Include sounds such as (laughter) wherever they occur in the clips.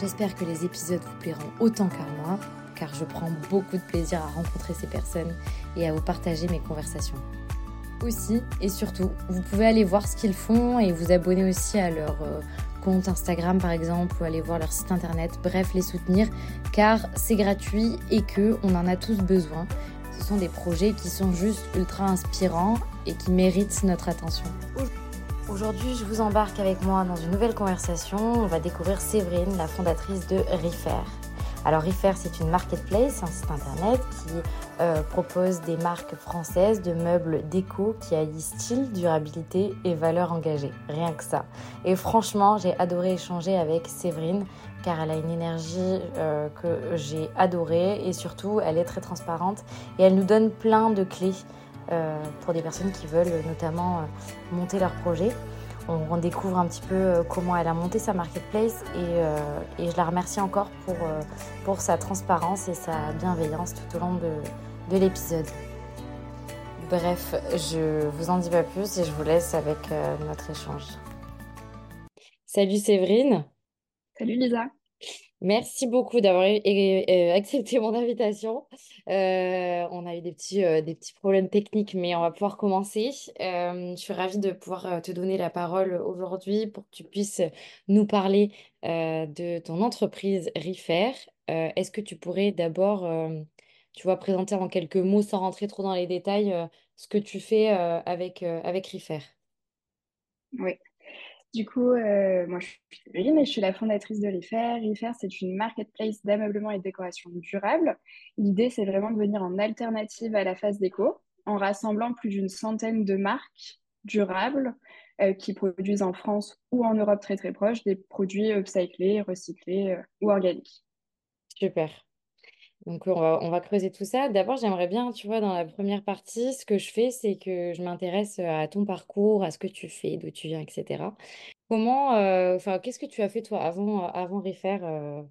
J'espère que les épisodes vous plairont autant qu'à moi, car je prends beaucoup de plaisir à rencontrer ces personnes et à vous partager mes conversations. Aussi et surtout, vous pouvez aller voir ce qu'ils font et vous abonner aussi à leur euh, compte Instagram par exemple ou aller voir leur site internet, bref les soutenir car c'est gratuit et que on en a tous besoin. Ce sont des projets qui sont juste ultra inspirants et qui méritent notre attention. Aujourd'hui, je vous embarque avec moi dans une nouvelle conversation. On va découvrir Séverine, la fondatrice de Refair. Alors Refair, c'est une marketplace, un site internet qui euh, propose des marques françaises de meubles déco qui allient style, durabilité et valeur engagée. Rien que ça. Et franchement, j'ai adoré échanger avec Séverine car elle a une énergie euh, que j'ai adorée et surtout, elle est très transparente et elle nous donne plein de clés pour des personnes qui veulent notamment euh, monter leur projet. On, découvre un petit peu euh, comment elle a monté sa marketplace et, et je la remercie encore pour, pour sa transparence et sa bienveillance tout au long de, de l'épisode. Bref, je vous en dis pas plus et je vous laisse avec notre échange. Salut Séverine. Salut Lisa. Merci beaucoup d'avoir euh, accepté mon invitation. Euh, on a eu des petits, euh, des petits problèmes techniques, mais on va pouvoir commencer. je suis ravie de pouvoir te donner la parole aujourd'hui pour que tu puisses nous parler de ton entreprise Refair. est-ce que tu pourrais d'abord, tu vois, présenter en quelques mots, sans rentrer trop dans les détails, ce que tu fais avec, avec Refair? Oui. Du coup, euh, moi, je suis Séverine et je suis la fondatrice de Refair. Refair, c'est une marketplace d'ameublement et de décoration durable. L'idée, c'est vraiment de venir en alternative à la phase déco, en rassemblant plus d'une centaine de marques durables euh, qui produisent en France ou en Europe très très proche des produits upcyclés, recyclés euh, ou organiques. Super. Donc, on va, on va creuser tout ça. D'abord, j'aimerais bien, tu vois, dans la première partie, ce que je fais, c'est que je m'intéresse à ton parcours, à ce que tu fais, d'où tu viens, etc. Comment, euh, enfin, qu'est-ce que tu as fait toi avant, avant Refair euh?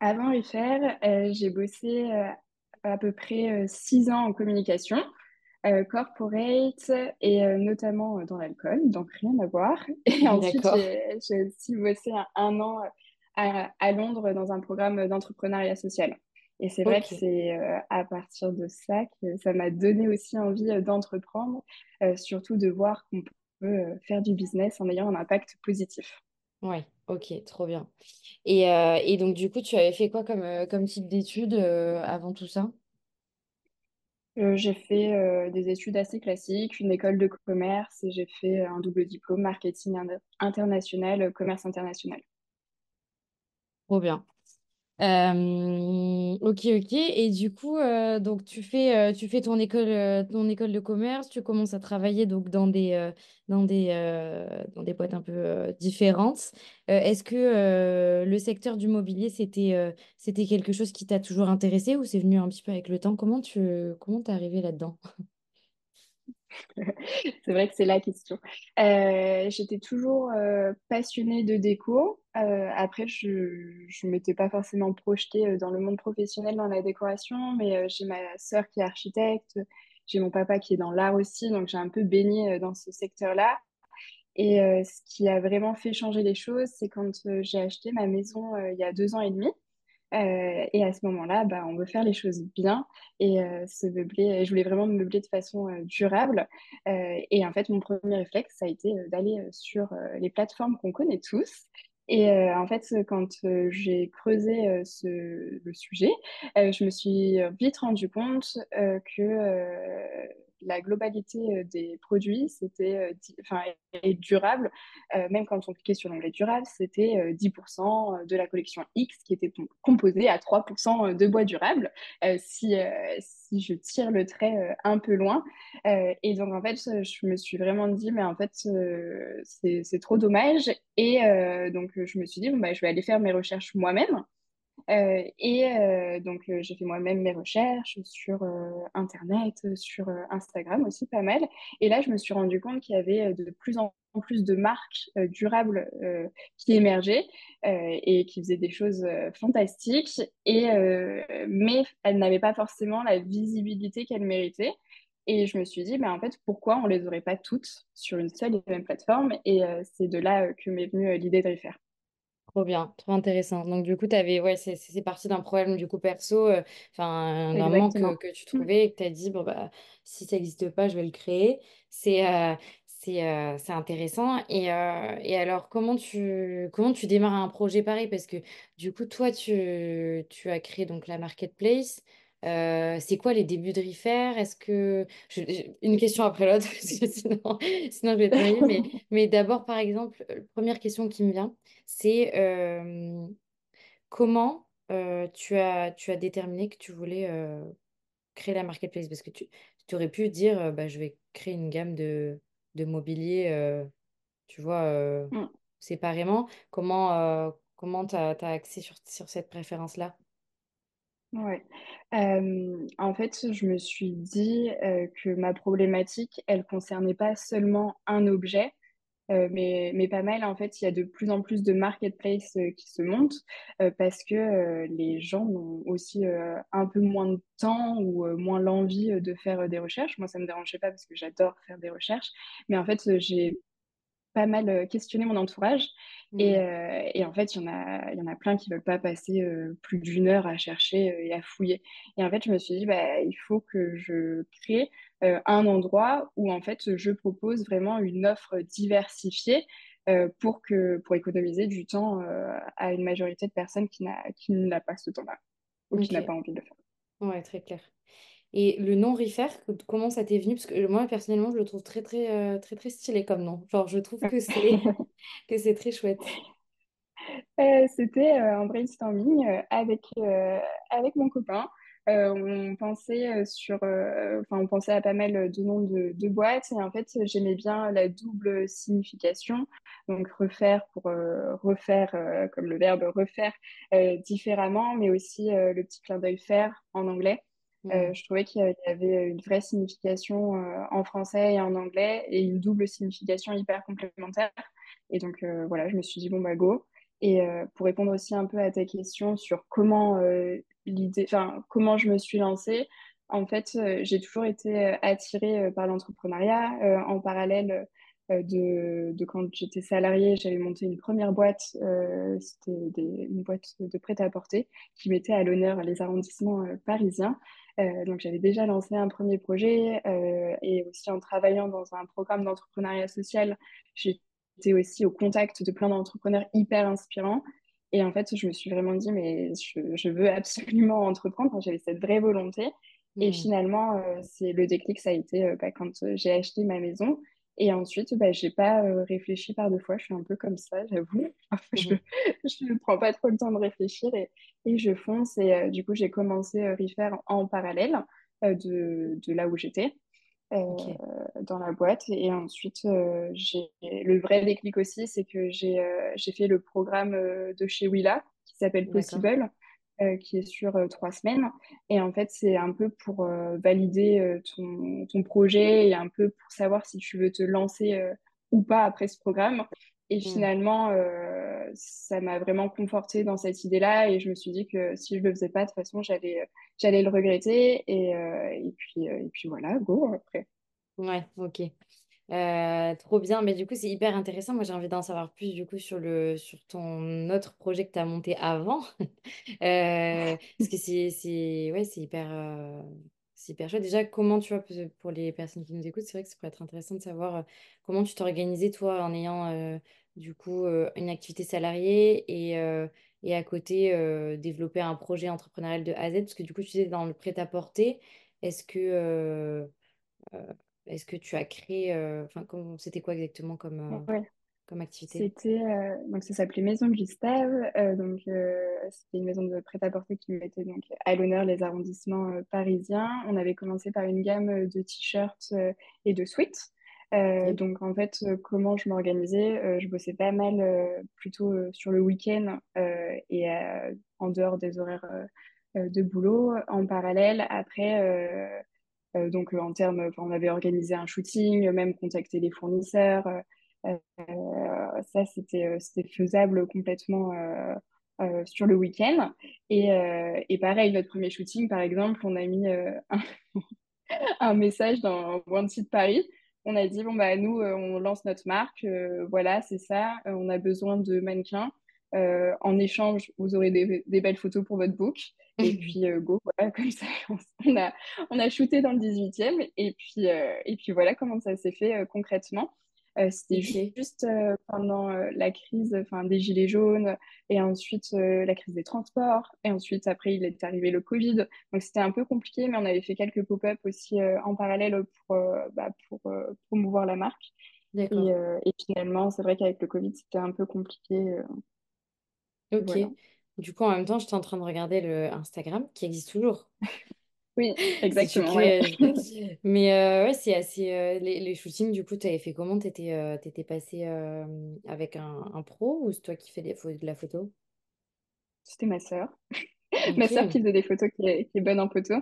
Avant Refair, euh, j'ai bossé à peu près six ans en communication. corporate et notamment dans l'alcool, donc rien à voir. (laughs) Et ensuite, j'ai aussi bossé un an à, Londres dans un programme d'entrepreneuriat social. Et c'est vrai que c'est euh, à partir de ça que ça m'a donné aussi envie euh, d'entreprendre, euh, surtout de voir qu'on peut faire du business en ayant un impact positif. Oui, ok, trop bien. Et, et, donc, du coup, tu avais fait quoi comme, comme type d'études avant tout ça? J'ai fait des études assez classiques, une école de commerce et j'ai fait un double diplôme marketing international, commerce international. Trop bien. Euh, ok, ok. Et du coup, euh, donc tu fais, euh, tu fais ton école, ton école de commerce, tu commences à travailler donc dans des, dans des, dans des boîtes un peu différentes. est-ce que le secteur du mobilier, c'était, c'était quelque chose qui t'a toujours intéressé ou c'est venu un petit peu avec le temps? Comment tu, comment t'es arrivé là-dedans? (laughs) c'est vrai que c'est la question. Euh, j'étais toujours euh, passionnée de déco. Euh, après, je ne m'étais pas forcément projetée dans le monde professionnel dans la décoration, mais j'ai ma sœur qui est architecte, j'ai mon papa qui est dans l'art aussi, donc j'ai un peu baigné dans ce secteur-là. Et ce qui a vraiment fait changer les choses, c'est quand j'ai acheté ma maison il y a deux ans et demi. Euh, et à ce moment-là, bah, on veut faire les choses bien et euh, se meubler. Je voulais vraiment me meubler de façon euh, durable. et en fait, mon premier réflexe, ça a été d'aller sur les plateformes qu'on connaît tous. Et en fait, quand j'ai creusé ce, le sujet, je me suis vite rendu compte que la globalité des produits, c'était enfin et durable. même quand on cliquait sur l'onglet durable, c'était 10% de la collection X qui était composée à 3% de bois durable. si, si je tire le trait un peu loin. et donc, en fait, je me suis vraiment dit, mais en fait, c'est trop dommage. Et donc, je me suis dit, bon, bah, je vais aller faire mes recherches moi-même. Euh, et euh, donc, euh, j'ai fait moi-même mes recherches sur Internet, sur Instagram aussi pas mal. Et là, je me suis rendu compte qu'il y avait de plus en plus de marques durables qui émergeaient et qui faisaient des choses fantastiques. Et, mais elles n'avaient pas forcément la visibilité qu'elles méritaient. Et je me suis dit, ben, en fait, pourquoi on les aurait pas toutes sur une seule et même plateforme? Et c'est de là que m'est venue l'idée de les faire. Trop bien, trop intéressant. Donc, du coup, avais, ouais, c'est parti d'un problème du coup perso, euh, enfin, d'un manque que, tu mmh. trouvais et que tu as dit, bon, bah, si ça n'existe pas, je vais le créer. C'est euh, euh, c'est intéressant. Et, et alors, comment tu, comment tu démarres un projet pareil? Parce que du coup, toi, tu, tu as créé donc la marketplace. C'est quoi les débuts de Refair Est-ce que une question après l'autre (laughs) sinon, sinon je vais te noyer. Mais, (laughs) mais d'abord, par exemple, première question qui me vient, c'est comment tu as, tu as déterminé que tu voulais créer la marketplace? Parce que tu, tu aurais pu dire bah, je vais créer une gamme de, de mobilier, tu vois, mmh. séparément. Comment comment tu as, axé sur, sur cette préférence-là? Ouais. en fait, je me suis dit que ma problématique, elle concernait pas seulement un objet, mais, mais, pas mal, en fait, il y a de plus en plus de marketplaces qui se montent parce que les gens ont aussi un peu moins de temps ou moins l'envie de faire des recherches. Moi, ça me dérangeait pas parce que j'adore faire des recherches. Mais en fait, j'ai pas mal euh, questionné mon entourage. Et, mmh. euh, et, en fait, il y, en a, y en a plein qui ne veulent pas passer euh, plus d'une heure à chercher et à fouiller. Et en fait, je me suis dit, bah, il faut que je crée un endroit où en fait, je propose vraiment une offre diversifiée pour, que, pour économiser du temps à une majorité de personnes qui n'a pas ce temps-là ou qui n'a pas envie de le faire. Ouais, très clair. Et le nom Refaire, comment ça t'est venu? Parce que moi, personnellement, je le trouve très, très, euh, très, très stylé comme nom. Genre, je trouve que c'est (laughs) (laughs) que c'est très chouette. Euh, c'était euh, un brainstorming avec, avec mon copain. on pensait sur, enfin, on pensait à pas mal de noms de, de boîtes et en fait, j'aimais bien la double signification. Donc, refaire pour refaire, comme le verbe refaire différemment, mais aussi le petit clin d'œil faire en anglais. Euh, mm. je trouvais qu'il y avait une vraie signification euh, en français et en anglais et une double signification hyper complémentaire. Et donc euh, voilà, je me suis dit bon bah go. Et pour répondre aussi un peu à ta question sur comment l'idée, enfin comment je me suis lancée, en fait j'ai toujours été attirée par l'entrepreneuriat. en parallèle de, de, quand j'étais salariée, j'avais monté une première boîte, c'était une boîte de prêt-à-porter qui mettait à l'honneur les arrondissements parisiens. Euh, donc j'avais déjà lancé un premier projet euh, et aussi en travaillant dans un programme d'entrepreneuriat social, j'étais aussi au contact de plein d'entrepreneurs hyper inspirants. Et en fait, je me suis vraiment dit, mais je, veux absolument (laughs) entreprendre. J'avais cette vraie volonté. Et mmh. finalement, euh, c'est le déclic, ça a été bah, quand j'ai acheté ma maison. Et ensuite, bah, je n'ai pas euh, réfléchi par deux fois. Je suis un peu comme ça, j'avoue. (laughs) (laughs) je ne prends pas trop le temps de réfléchir et, et je fonce. Et euh, du coup, j'ai commencé refaire en parallèle euh, de, de, là où j'étais. dans la boîte et ensuite le vrai déclic aussi c'est que j'ai fait le programme de chez Willa qui s'appelle Possible euh, qui est sur euh, trois semaines. Et en fait, c'est un peu pour euh, valider ton, ton, projet et un peu pour savoir si tu veux te lancer ou pas après ce programme. Et mm. finalement, ça m'a vraiment conforté dans cette idée-là. Et je me suis dit que si je le faisais pas, de toute façon, j'allais, j'allais le regretter. Et, et, puis, et puis voilà, go après. Ouais, ok. Euh, trop bien, mais du coup, c'est hyper intéressant. Moi, j'ai envie d'en savoir plus du coup sur le sur ton autre projet que tu as monté avant. (laughs) Euh, parce que c'est c'est ouais, c'est hyper euh, c'est hyper chouette. Déjà, comment tu vois pour les personnes qui nous écoutent, c'est vrai que ça pourrait être intéressant de savoir comment tu t'organisais toi en ayant du coup une activité salariée et et à côté développer un projet entrepreneurial de A à Z? Parce que du coup, tu disais dans le prêt-à-porter, est-ce que est-ce que tu as créé, enfin, c'était quoi exactement comme, Ouais. comme activité? C'était euh, donc ça s'appelait Maison Gustave, euh, donc euh, c'était une maison de prêt-à-porter qui mettait donc à l'honneur les arrondissements euh, parisiens. On avait commencé par une gamme de t-shirts euh, et de sweats. Euh, donc en fait, euh, comment je m'organisais, euh, je bossais pas mal euh, plutôt euh, sur le week-end euh, et euh, en dehors des horaires euh, euh, de boulot. En parallèle, après, euh, euh, donc euh, en termes, enfin, on avait organisé un shooting, même contacté les fournisseurs. euh, euh, ça, c'était euh, faisable complètement euh, euh, sur le week-end. Et, euh, et pareil, notre premier shooting, par exemple, on a mis euh, un, (laughs) un message dans Wanted Paris. On a dit, bon, bah, nous, euh, on lance notre marque. euh, voilà, c'est ça. euh, on a besoin de mannequins. Euh, en échange, vous aurez des, des belles photos pour votre book. Et puis, euh, go, voilà, (laughs) comme ça, on a, on a shooté dans le 18e. Et puis, euh, et puis voilà comment ça s'est fait concrètement. C'était juste pendant la crise enfin, des Gilets jaunes et ensuite la crise des transports. Et ensuite, après, il est arrivé le Covid. Donc, c'était un peu compliqué, mais on avait fait quelques pop-up aussi en parallèle pour, bah, pour promouvoir la marque. Et finalement, c'est vrai qu'avec le Covid, c'était un peu compliqué. Euh, Ok. voilà. Du coup, en même temps, j'étais en train de regarder le Instagram qui existe toujours. (laughs) Oui, (laughs) exactement, ouais. curieuse. (laughs) Mais euh, ouais, c'est assez. euh, les, les shootings, du coup, tu avais fait comment? T'étais euh, t'étais passé euh, avec un, un pro ou c'est toi qui fais des pho- de la photo? C'était ma sœur. Ma sœur Ok. qui faisait des photos, qui est, qui est bonne en photo.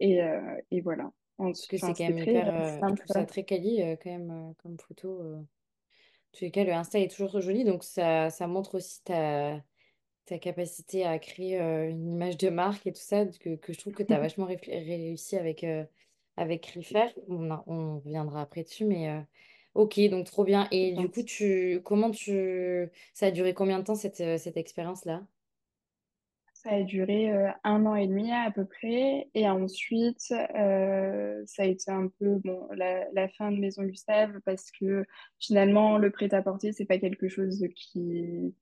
Et, euh, et voilà. Parce Ensuite, que c'est enfin, quand c'était même très hyper. euh, euh, je simple. trouve ça très quali euh, quand même euh, comme photo. euh. En tous les cas, le Insta est toujours joli, donc ça, ça montre aussi ta, ta capacité à créer euh, une image de marque et tout ça, que, que je trouve que tu as (laughs) vachement réfl- réussi avec, euh, avec Refaire. On, a- on reviendra après dessus, mais euh, ok, donc trop bien. Et du coup, tu, comment tu, ça a duré combien de temps cette, euh, cette expérience-là? Ça a duré euh, un an et demi à peu près. Et ensuite, euh, ça a été un peu bon, la, la fin de Maison Gustave parce que finalement, le prêt-à-porter, c'est pas quelque chose qui,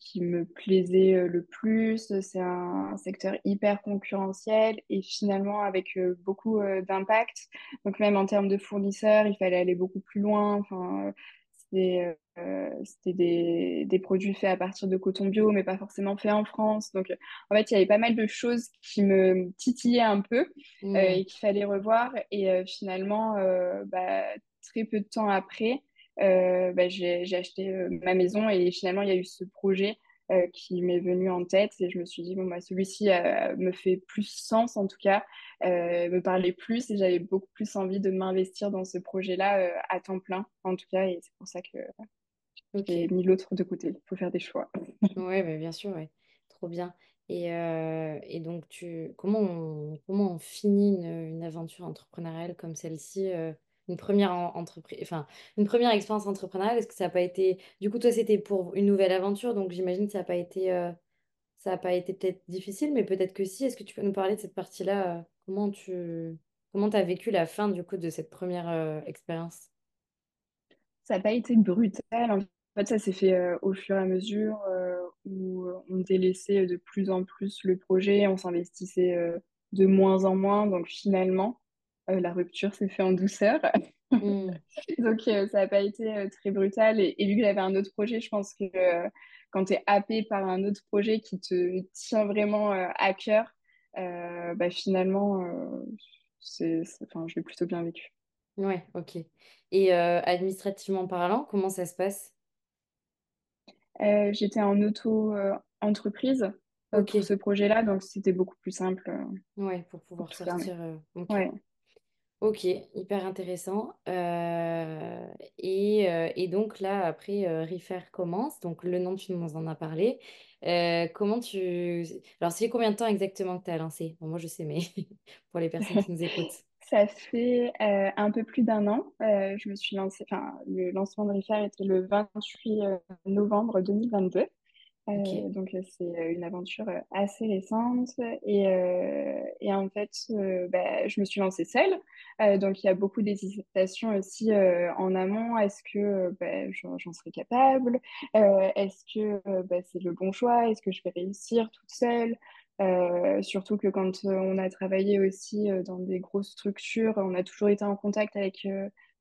qui me plaisait euh, le plus. C'est un secteur hyper concurrentiel et finalement avec euh, beaucoup euh, d'impact. Donc même en termes de fournisseurs, il fallait aller beaucoup plus loin. Enfin, c'était euh, des, des produits faits à partir de coton bio, mais pas forcément faits en France. Donc, en fait, il y avait pas mal de choses qui me titillaient un peu euh, Hmm, et qu'il fallait revoir. Et euh, finalement, bah, très peu de temps après, bah, j'ai, acheté euh, ma maison et finalement, il y a eu ce projet euh, qui m'est venu en tête et je me suis dit, bon, bah, celui-ci euh, me fait plus sens en tout cas, euh, me parlait plus et j'avais beaucoup plus envie de m'investir dans ce projet-là euh, à temps plein en tout cas et c'est pour ça que j'ai mis l'autre de côté. Il faut faire des choix. (laughs) Ouais, mais bien sûr, ouais. Trop bien. Et, euh, et donc, tu, comment on, comment on finit une, une aventure entrepreneuriale comme celle-ci, euh, une première entreprise, enfin, une première expérience entrepreneuriale, est-ce que ça n'a pas été, du coup, toi, c'était pour une nouvelle aventure, donc j'imagine que ça n'a pas été, euh, ça a pas été peut-être difficile, mais peut-être que si. Est-ce que tu peux nous parler de cette partie-là, euh, comment tu, comment vécu la fin, du coup, de cette première, euh, expérience? Ça n'a pas été brutal. En fait, ça s'est fait au fur et à mesure où on délaissait de plus en plus le projet, on s'investissait de moins en moins. Donc finalement, euh, la rupture s'est faite en douceur. Hmm, (laughs) Donc euh, ça n'a pas été euh, très brutal. Et, et vu que j'avais un autre projet, je pense que quand tu es happé par un autre projet qui te tient vraiment à cœur, bah, finalement, c'est, c'est- enfin, je l'ai plutôt bien vécu. Ouais, ok. Et administrativement parlant, comment ça se passe? J'étais en auto-entreprise Ok. pour ce projet-là, donc c'était beaucoup plus simple Ouais, pour pour pouvoir fermer. sortir. euh. Ouais. Ok, hyper intéressant. Euh, et, euh, et donc là, après, euh, Refaire commence. Donc le nom, tu nous en as parlé. Euh, comment tu... Alors, c'est combien de temps exactement que tu as lancé? Bon, moi, je sais, mais (laughs) pour les personnes qui nous (laughs) écoutent. Ça fait euh, un peu plus d'un an. Euh, je me suis lancée, enfin, le lancement de Refaire était le 28 euh, novembre 2022. Euh, donc euh, c'est euh, une aventure assez récente et, et en fait euh, bah, je me suis lancée seule. Donc il y a beaucoup d'hésitation aussi en amont. Est-ce que bah, j'en serais capable? Est-ce que bah, c'est le bon choix? Est-ce que je vais réussir toute seule? Surtout que quand on a travaillé aussi dans des grosses structures, on a toujours été en contact avec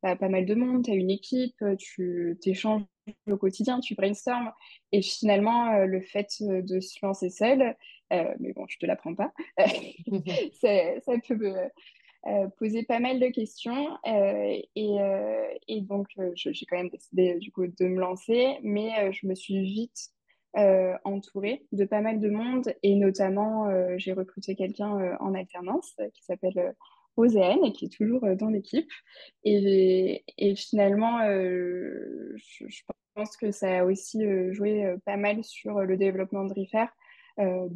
bah, pas mal de monde, tu as une équipe, tu échanges au quotidien, tu brainstorms. Et finalement, le fait de se lancer seul, mais bon, je te l'apprends pas, (laughs) (laughs) ça, ça, peut euh, poser pas mal de questions. Euh, et, euh, et, donc j'ai quand même décidé du coup de me lancer, mais je me suis vite entourée de pas mal de monde et notamment j'ai recruté quelqu'un en alternance qui s'appelle Océane et qui est toujours dans l'équipe. Et, et, finalement, je, pense que ça a aussi joué pas mal sur le développement de Refair euh,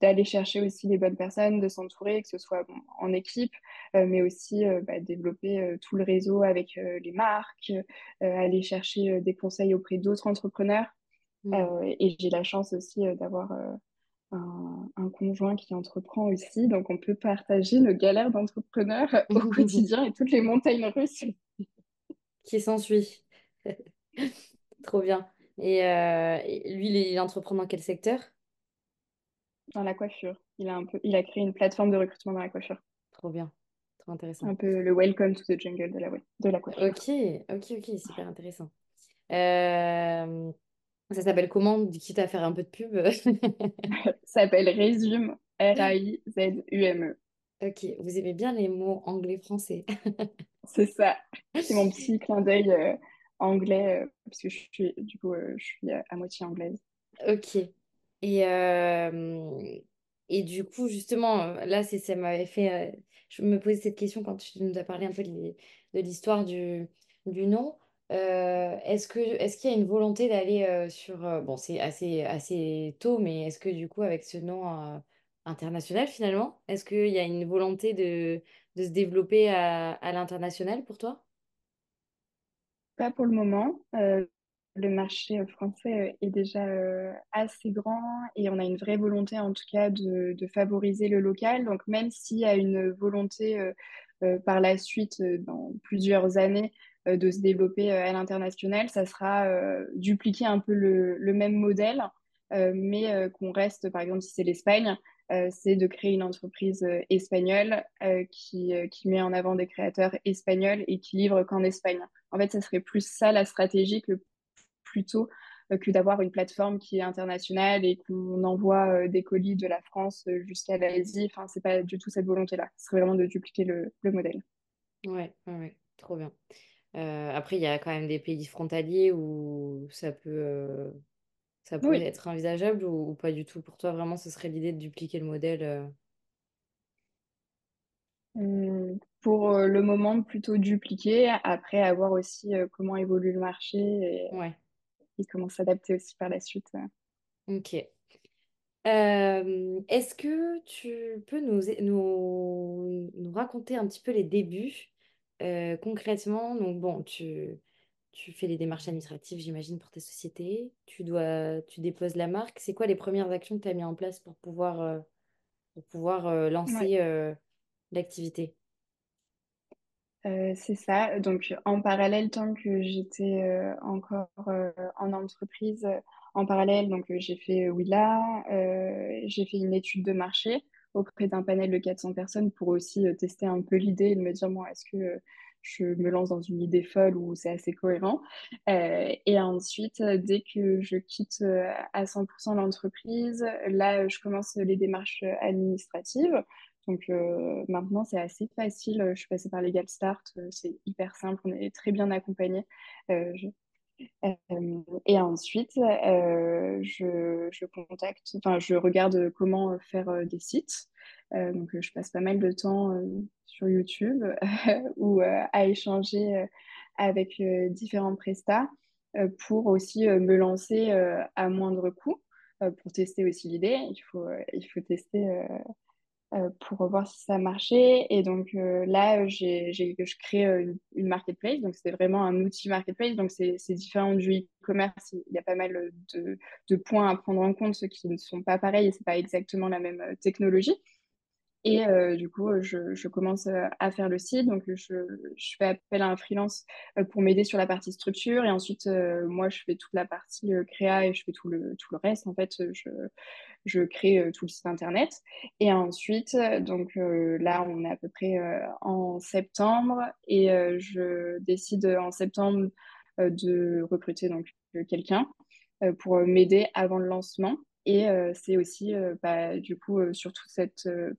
d'aller chercher aussi les bonnes personnes, de s'entourer, que ce soit en équipe, euh, mais aussi euh, bah, développer tout le réseau avec les marques, aller chercher des conseils auprès d'autres entrepreneurs. Mmh. et j'ai la chance aussi d'avoir un, un, conjoint qui entreprend aussi, donc on peut partager nos galères d'entrepreneurs au (laughs) quotidien et toutes les montagnes russes. qui s'ensuit. (laughs) Trop bien. Et, lui, il entreprend dans quel secteur? Dans la coiffure. Il a, un peu, il a créé une plateforme de recrutement dans la coiffure. Trop bien, trop intéressant. Un peu le welcome to the jungle de la, de la coiffure. Ok, ok, ok, super intéressant. Euh, ça s'appelle comment? Quitte à faire un peu de pub. (laughs) ça s'appelle Resume, R-A-I-Z-U-M-E. Ok, vous aimez bien les mots anglais-français. (laughs) C'est ça. C'est mon petit clin d'œil euh, anglais, euh, parce que je suis, du coup, je suis à moitié anglaise. Ok. Et, euh, et du coup, justement, là, ça m'avait fait. Euh, je me posais cette question quand tu nous as parlé un peu de, l'histoire du, du nom. Euh, est-ce que, est-ce qu'il y a une volonté d'aller sur. bon, c'est assez, assez tôt, mais est-ce que du coup, avec ce nom international, finalement, est-ce qu'il y a une volonté de, de se développer à, à l'international pour toi? Pas pour le moment le marché euh, français euh, est déjà euh, assez grand et on a une vraie volonté en tout cas de, favoriser le local. Donc même s'il y a une volonté par la suite, dans plusieurs années, de se développer à l'international, ça sera dupliquer un peu le, même modèle, mais qu'on reste, par exemple, si c'est l'Espagne, c'est de créer une entreprise espagnole qui, met en avant des créateurs espagnols et qui livre qu'en Espagne. En fait, ça serait plus ça la stratégie que plutôt euh, que d'avoir une plateforme qui est internationale et qu'on envoie euh, des colis de la France euh, jusqu'à l'Asie. Enfin, c'est pas du tout cette volonté-là. Ce serait vraiment de dupliquer le, modèle. Ouais, ouais, trop bien. Après, il y a quand même des pays frontaliers où ça peut, ça pourrait être envisageable ou, pas du tout? Pour toi, vraiment, ce serait l'idée de dupliquer le modèle hum, Pour le moment, plutôt dupliquer. Après, avoir aussi comment évolue le marché. Et... Ouais et comment s'adapter aussi par la suite. Ok. Euh, est-ce que tu peux nous, nous, nous, raconter un petit peu les débuts euh, concrètement? Donc bon, tu, tu fais les démarches administratives, j'imagine, pour tes sociétés. Tu dois, tu déposes la marque. C'est quoi les premières actions que tu as mis en place pour pouvoir, euh, pour pouvoir lancer l'activité? Euh, c'est ça. Donc, en parallèle, tant que j'étais euh, encore euh, en entreprise, en parallèle, donc j'ai fait Willa, j'ai fait une étude de marché auprès d'un panel de 400 personnes pour aussi tester un peu l'idée et me dire, moi, est-ce que je me lance dans une idée folle ou c'est assez cohérent? et ensuite, dès que je quitte à 100% l'entreprise, là, je commence les démarches administratives. Donc euh, maintenant, c'est assez facile. Je suis passée par Legal Start, euh, c'est hyper simple, on est très bien accompagné. Euh, et ensuite, je, je, contacte, enfin, je regarde comment faire des sites. donc, je passe pas mal de temps sur YouTube (laughs) ou à échanger avec différents prestats pour aussi me lancer à moindre coût pour tester aussi l'idée. Il faut, il faut tester pour voir si ça marchait. Et donc euh, là, j'ai, je crée euh, une, marketplace. Donc c'est vraiment un outil marketplace. Donc c'est, différent du e-commerce. Il y a pas mal de, de, points à prendre en compte, ceux qui ne sont pas pareils et c'est pas exactement la même technologie. Et euh, du coup, je, commence à faire le site. Donc, je, je fais appel à un freelance pour m'aider sur la partie structure. Et ensuite, moi, je fais toute la partie créa et je fais tout le, tout le reste. En fait, je, je crée tout le site internet. Et ensuite, donc là, on est à peu près en septembre. Et je décide en septembre de recruter donc quelqu'un pour m'aider avant le lancement. Et c'est aussi, bah, du coup, sur toute cette euh,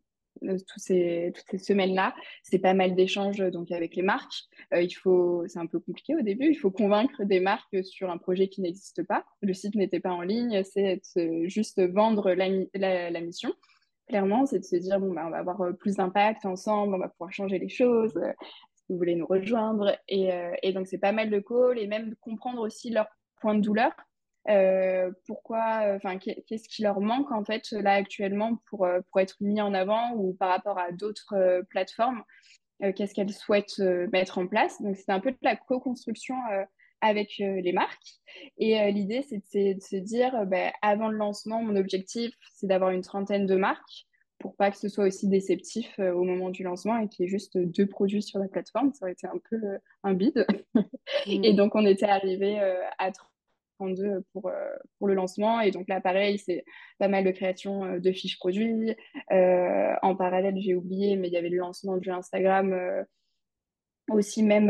ces, toutes ces semaines-là, c'est pas mal d'échanges donc avec les marques. Euh, il faut, c'est un peu compliqué au début, il faut convaincre des marques sur un projet qui n'existe pas. Le site n'était pas en ligne, c'est euh, juste vendre la, mission. Clairement, c'est de se dire bon, bah, on va avoir plus d'impact ensemble, on va pouvoir changer les choses. si vous voulez nous rejoindre et, donc c'est pas mal de calls et même comprendre aussi leurs points de douleur euh, pourquoi, enfin, qu'est-ce qui leur manque en fait là actuellement pour, euh, pour être mis en avant ou par rapport à d'autres euh, plateformes, qu'est-ce qu'elles souhaitent mettre en place? Donc, c'est un peu de la co-construction avec les marques. Et l'idée, c'est de, se dire, bah, avant le lancement, mon objectif, c'est d'avoir une trentaine de marques pour pas que ce soit aussi déceptif au moment du lancement et qu'il y ait juste deux produits sur la plateforme. Ça aurait été un peu un bide. (laughs) et mmh. donc, on était arrivé à 32 pour, euh, pour le lancement. Et donc là, pareil, c'est pas mal de création euh, de fiches produits. Euh, en parallèle, j'ai oublié, mais il y avait le lancement du Instagram aussi même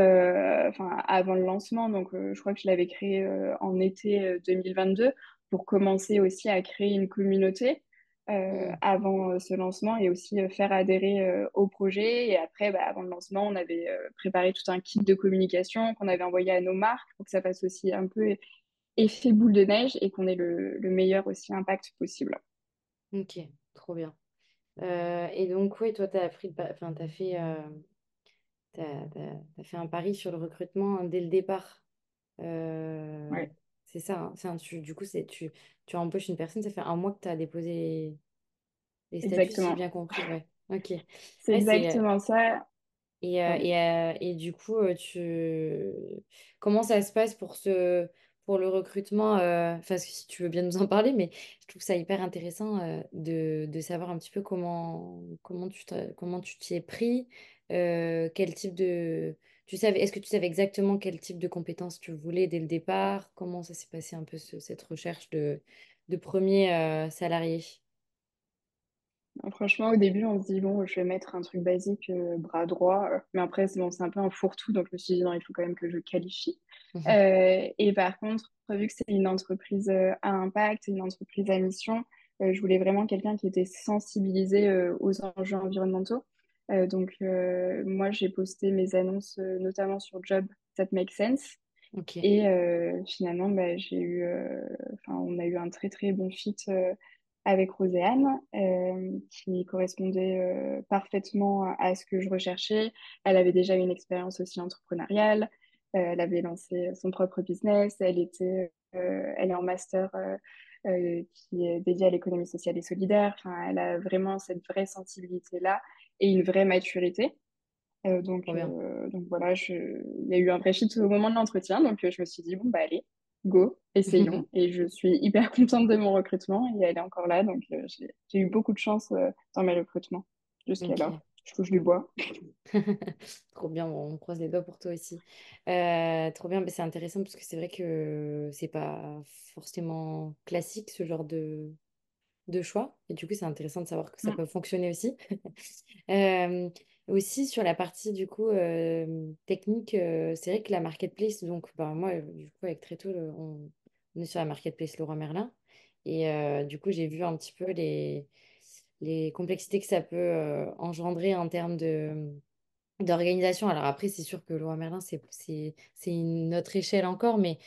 enfin avant le lancement. Donc je crois que je l'avais créé en été 2022 pour commencer aussi à créer une communauté. Mmh. avant ce lancement et aussi faire adhérer au projet. Et après, bah, avant le lancement, on avait préparé tout un kit de communication qu'on avait envoyé à nos marques pour que ça fasse aussi un peu effet boule de neige et qu'on ait le, meilleur aussi impact possible. Ok, trop bien. Euh, et donc, oui, toi, tu as, fait, euh, fait un pari sur le recrutement dès le départ. Euh, c'est ça. Hein, du coup, tu, tu embauches une personne, ça fait un mois que tu as déposé les statuts, exactement. j'ai bien compris. Ok. C'est exactement ça. Et, et, et, du coup, tu... comment ça se passe pour ce pour le recrutement, euh, enfin, si tu veux bien nous en parler, mais je trouve ça hyper intéressant euh, de, de, savoir un petit peu comment, comment tu comment tu t'y es pris, euh, quel type de... Tu savais, est-ce que tu savais exactement quel type de compétences tu voulais dès le départ? Comment ça s'est passé un peu cette recherche de, de premier salarié? Franchement, au début, on se dit, bon, je vais mettre un truc basique, bras droit. Mais après, c'est bon, un peu un fourre-tout. Donc, je me suis dit, non, il faut quand même que je qualifie. Mhm. Euh, et par contre, vu que c'est une entreprise euh, à impact, une entreprise à mission, euh, je voulais vraiment quelqu'un qui était sensibilisé aux enjeux environnementaux. donc, moi, j'ai posté mes annonces notamment sur Job That Makes Sense. Et finalement, bah, j'ai eu, on a eu un très très bon fit avec Roséane, qui correspondait parfaitement à ce que je recherchais. Elle avait déjà une expérience aussi entrepreneuriale. Euh, elle avait lancé son propre business. Elle, était, euh, elle est en master euh, qui est dédié à l'économie sociale et solidaire. Enfin, elle a vraiment cette vraie sensibilité-là et une vraie maturité. donc, donc voilà, il y a eu un vrai shit au moment de l'entretien. Donc je me suis dit, bon, bah allez, go, essayons. (laughs) et je suis hyper contente de mon recrutement et elle est encore là. Donc j'ai eu beaucoup de chance dans mes recrutements jusqu'à là je touche du bois. (laughs) trop bien, on croise les doigts pour toi aussi. Euh, trop bien, mais c'est intéressant parce que c'est vrai que c'est pas forcément classique ce genre de, de choix. Et du coup, c'est intéressant de savoir que ça peut fonctionner aussi. (laughs) Euh, aussi, sur la partie du coup euh, technique, c'est vrai que la marketplace, donc bah, moi, du coup, avec Tréto, on, on est sur la marketplace Leroy Merlin. Et du coup, j'ai vu un petit peu les les complexités que ça peut euh, engendrer en termes de d'organisation. Alors après, c'est sûr que Leroy Merlin, c'est une autre échelle encore, mais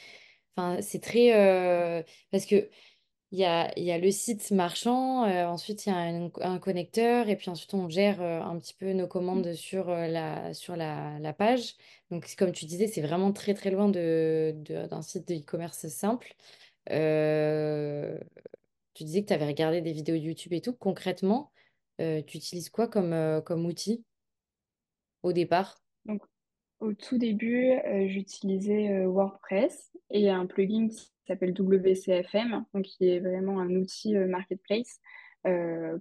c'est très... Euh, parce que il y a, y a le site marchand, euh, ensuite il y a un, connecteur, et puis ensuite on gère un petit peu nos commandes sur, la, sur la, la page. Donc comme tu disais, c'est vraiment très très loin de, d'un site de e-commerce simple. Tu disais que tu avais regardé des vidéos YouTube et tout. Concrètement, euh, tu utilises quoi comme, euh, comme outil au départ? Au tout début, euh, j'utilisais WordPress et un plugin qui s'appelle WCFM, donc qui est vraiment un outil marketplace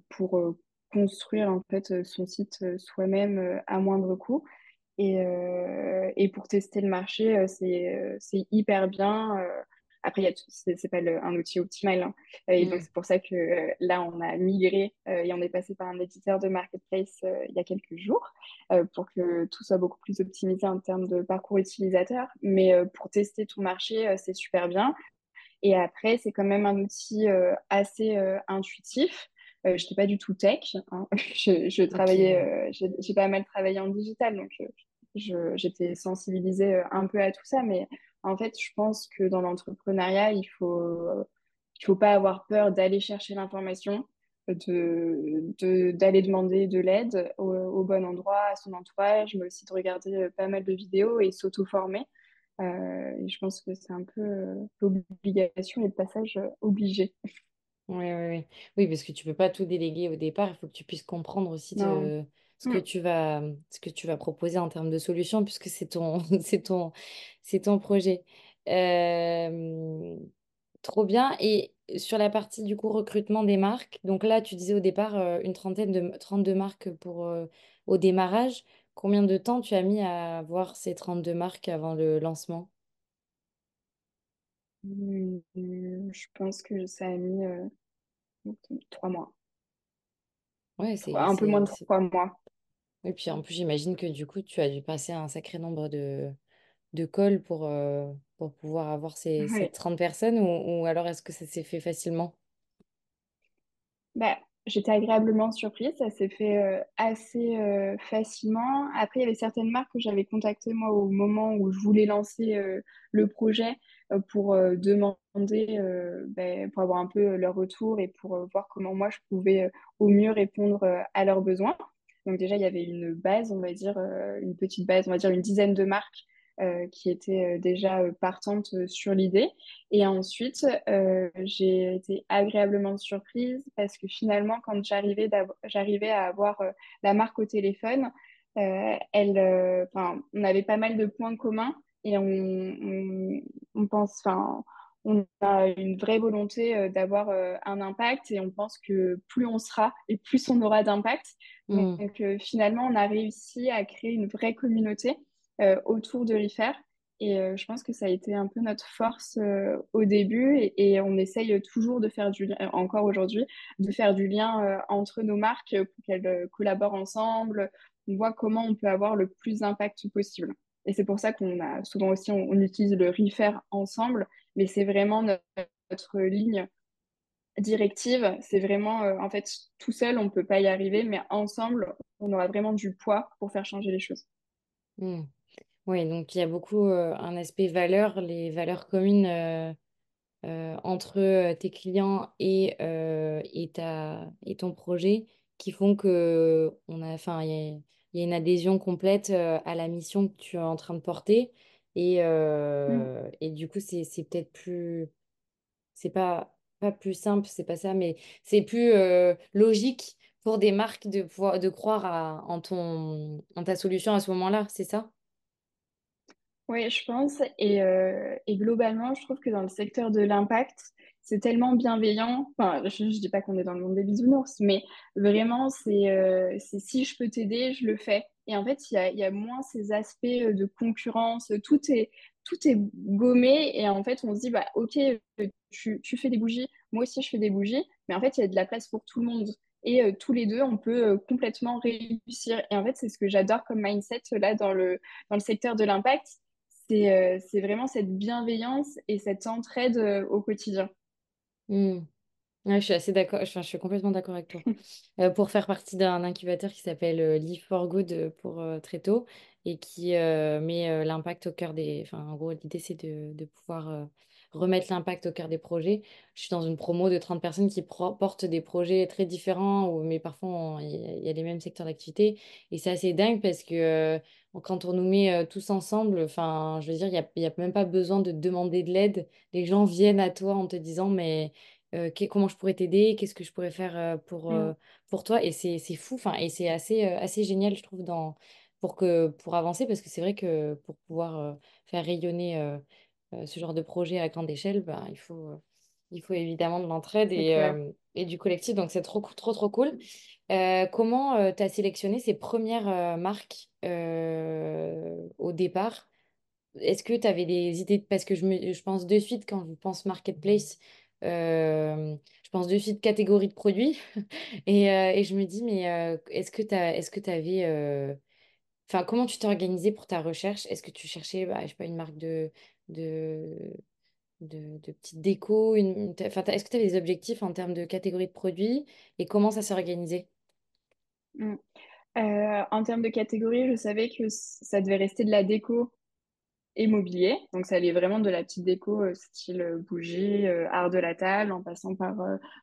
pour construire en fait son site soi-même à moindre coût. Et, euh, et pour tester le marché, euh, euh, c'est hyper bien. Après, c'est pas le, un outil optimal. Hein. Et donc, Mm. c'est pour ça que là, on a migré et on est passé par un éditeur de marketplace il y a quelques jours pour que tout soit beaucoup plus optimisé en termes de parcours utilisateur. Mais pour tester tout marché, c'est super bien. Et après, c'est quand même un outil assez intuitif. je n'étais pas du tout tech. hein. (laughs) Je, travaillais, j'ai j'ai pas mal travaillé en digital, donc je- j'étais sensibilisée euh, un peu à tout ça, mais en fait, je pense que dans l'entrepreneuriat, il faut, il faut pas avoir peur d'aller chercher l'information, de, de- d'aller demander de l'aide au, au bon endroit, à son entourage, mais aussi de regarder euh, pas mal de vidéos et s'auto-former. Euh, je pense que c'est un peu l'obligation et le passage obligé. Oui, oui, oui. Oui, parce que tu peux pas tout déléguer au départ. Il faut que tu puisses comprendre aussi de ce que Mm. tu vas, ce que tu vas proposer en termes de solutions, puisque c'est ton, (laughs) c'est ton, c'est ton projet. Euh, trop bien. Et sur la partie du coup recrutement des marques, donc là, tu disais au départ euh, une trentaine de 32 marques pour euh, au démarrage. Combien de temps tu as mis à voir ces 32 marques avant le lancement? Mm, Je pense que ça a mis trois mois. Ouais, c'est, un peu moins de trois mois. Et puis en plus, j'imagine que du coup, tu as dû passer un sacré nombre de, de calls pour, euh, pour pouvoir avoir ces, ces Ouais. 30 personnes ou, ou alors est-ce que ça s'est fait facilement? Bah, j'étais agréablement surprise, ça s'est fait euh, assez euh, facilement. Après, il y avait certaines marques que j'avais contactées moi au moment où je voulais lancer le projet pour demander, bah, pour avoir un peu leur retour et pour voir comment moi je pouvais au mieux répondre à leurs besoins. Donc déjà, il y avait une base, on va dire, euh, une petite base, on va dire une dizaine de marques euh, qui étaient euh, déjà partantes sur l'idée. Et ensuite, j'ai été agréablement surprise parce que finalement, quand j'arrivais j'arrivais à avoir la marque au téléphone, elle, on avait pas mal de points communs et on, on, on pense, on a une vraie volonté euh, d'avoir euh, un impact et on pense que plus on sera et plus on aura d'impact. Donc, Hmm, euh, finalement, on a réussi à créer une vraie communauté autour de l'IFER. Et je pense que ça a été un peu notre force euh, au début et, et on essaye toujours de faire du lien, encore aujourd'hui, de faire du lien euh, entre nos marques pour qu'elles euh, collaborent ensemble. On voit comment on peut avoir le plus d'impact possible. Et c'est pour ça qu'on a souvent aussi, on, utilise le refer ensemble, mais c'est vraiment notre, ligne directive. C'est vraiment, euh, en fait, tout seul, on ne peut pas y arriver, mais ensemble, on aura vraiment du poids pour faire changer les choses. hmm. Oui, donc il y a beaucoup euh, un aspect valeur, les valeurs communes euh, entre tes clients et, et, ta, et ton projet qui font que on a, enfin, il y a une adhésion complète euh, à la mission que tu es en train de porter. Et, Mm. euh, et du coup, c'est, c'est peut-être plus c'est pas, pas plus simple, c'est pas ça, mais c'est plus euh, logique pour des marques de pouvoir de croire à- en ton en ta solution à ce moment-là, c'est ça? Oui, je pense. Et, euh, et globalement, je trouve que dans le secteur de l'impact, c'est tellement bienveillant. Enfin, je ne dis pas qu'on est dans le monde des bisounours, mais vraiment, c'est euh, c'est si je peux t'aider, je le fais. Et en fait, il y a, moins ces aspects euh, de concurrence. Tout est, tout est gommé. Et en fait, on se dit, bah, OK, euh, tu, fais des bougies, moi aussi, je fais des bougies. Mais en fait, il y a de la place pour tout le monde. Et tous les deux, on peut complètement réussir. Et en fait, c'est ce que j'adore comme mindset là dans le, dans le secteur de l'impact c'est vraiment cette bienveillance et cette entraide au quotidien. Hmm. Ouais, je suis assez d'accord, enfin, je suis complètement d'accord avec toi. Euh, pour faire partie d'un incubateur qui s'appelle euh, for Good euh, pour euh, très tôt et qui euh, met l'impact au cœur des... Enfin, en gros, l'idée, c'est de, de pouvoir remettre l'impact au cœur des projets. Je suis dans une promo de 30 personnes qui portent des projets très différents, ou- mais parfois, il y, a les mêmes secteurs d'activité. Et c'est assez dingue parce que quand on nous met euh, tous ensemble, enfin, je veux dire, il n'y a, y a même pas besoin de demander de l'aide. Les gens viennent à toi en te disant, mais euh, comment je pourrais t'aider, qu'est-ce que je pourrais faire euh, pour, euh, Mm. pour toi? Et c'est fou, enfin, et c'est assez, assez génial, je trouve, dans, pour que, pour avancer, parce que c'est vrai que pour pouvoir faire rayonner ce genre de projet à grande échelle, ben, il faut, Il faut évidemment de l'entraide et, et, du collectif, donc c'est trop, trop, trop cool. Euh, comment tu as sélectionné ces premières marques au départ? Est-ce que tu avais des idées? Parce que je, me, je pense de suite, quand je pense marketplace, je pense de suite catégorie de produits. (laughs) et, et, je me dis, mais est-ce que tu est-ce que tu Enfin, comment tu t'es organisé pour ta recherche? Est-ce que tu cherchais, bah, je sais pas, une marque de, de, de, de petite déco une... enfin, Est-ce que tu avais des objectifs en termes de catégorie de produits et comment ça s'est organisé? Mmh. Euh, en termes de catégorie, je savais que ça devait rester de la déco et mobilier. Donc, ça allait vraiment de la petite déco, euh, style euh, bougie, art de la table, en passant par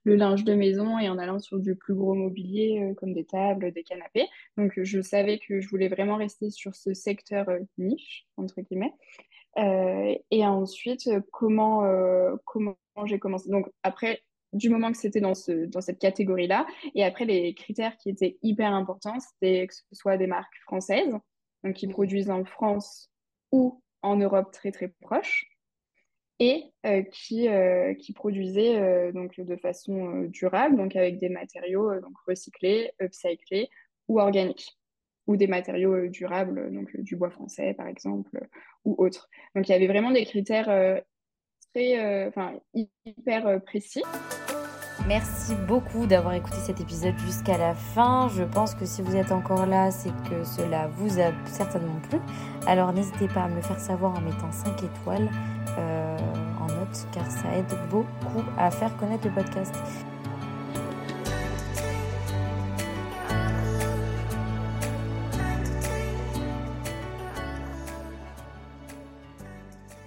le linge de maison et en allant sur du plus gros mobilier, comme des tables, des canapés. Donc, je savais que je voulais vraiment rester sur ce secteur niche, entre guillemets. Et ensuite, comment, comment j'ai commencé. Donc, après, du moment que c'était dans, ce, dans cette catégorie-là, et après, les critères qui étaient hyper importants, c'était que ce soit des marques françaises, donc qui mmh. produisent en France ou en Europe très très proche et euh, qui, euh, qui produisait euh, donc de façon durable, donc avec des matériaux donc recyclés, upcyclés ou organiques, ou des matériaux durables, donc du bois français par exemple, ou autres. Donc il y avait vraiment des critères très, enfin, hyper précis. Merci beaucoup d'avoir écouté cet épisode jusqu'à la fin. Je pense que si vous êtes encore là, c'est que cela vous a certainement plu. Alors n'hésitez pas à me le faire savoir en mettant 5 étoiles euh, en note car ça aide beaucoup à faire connaître le podcast.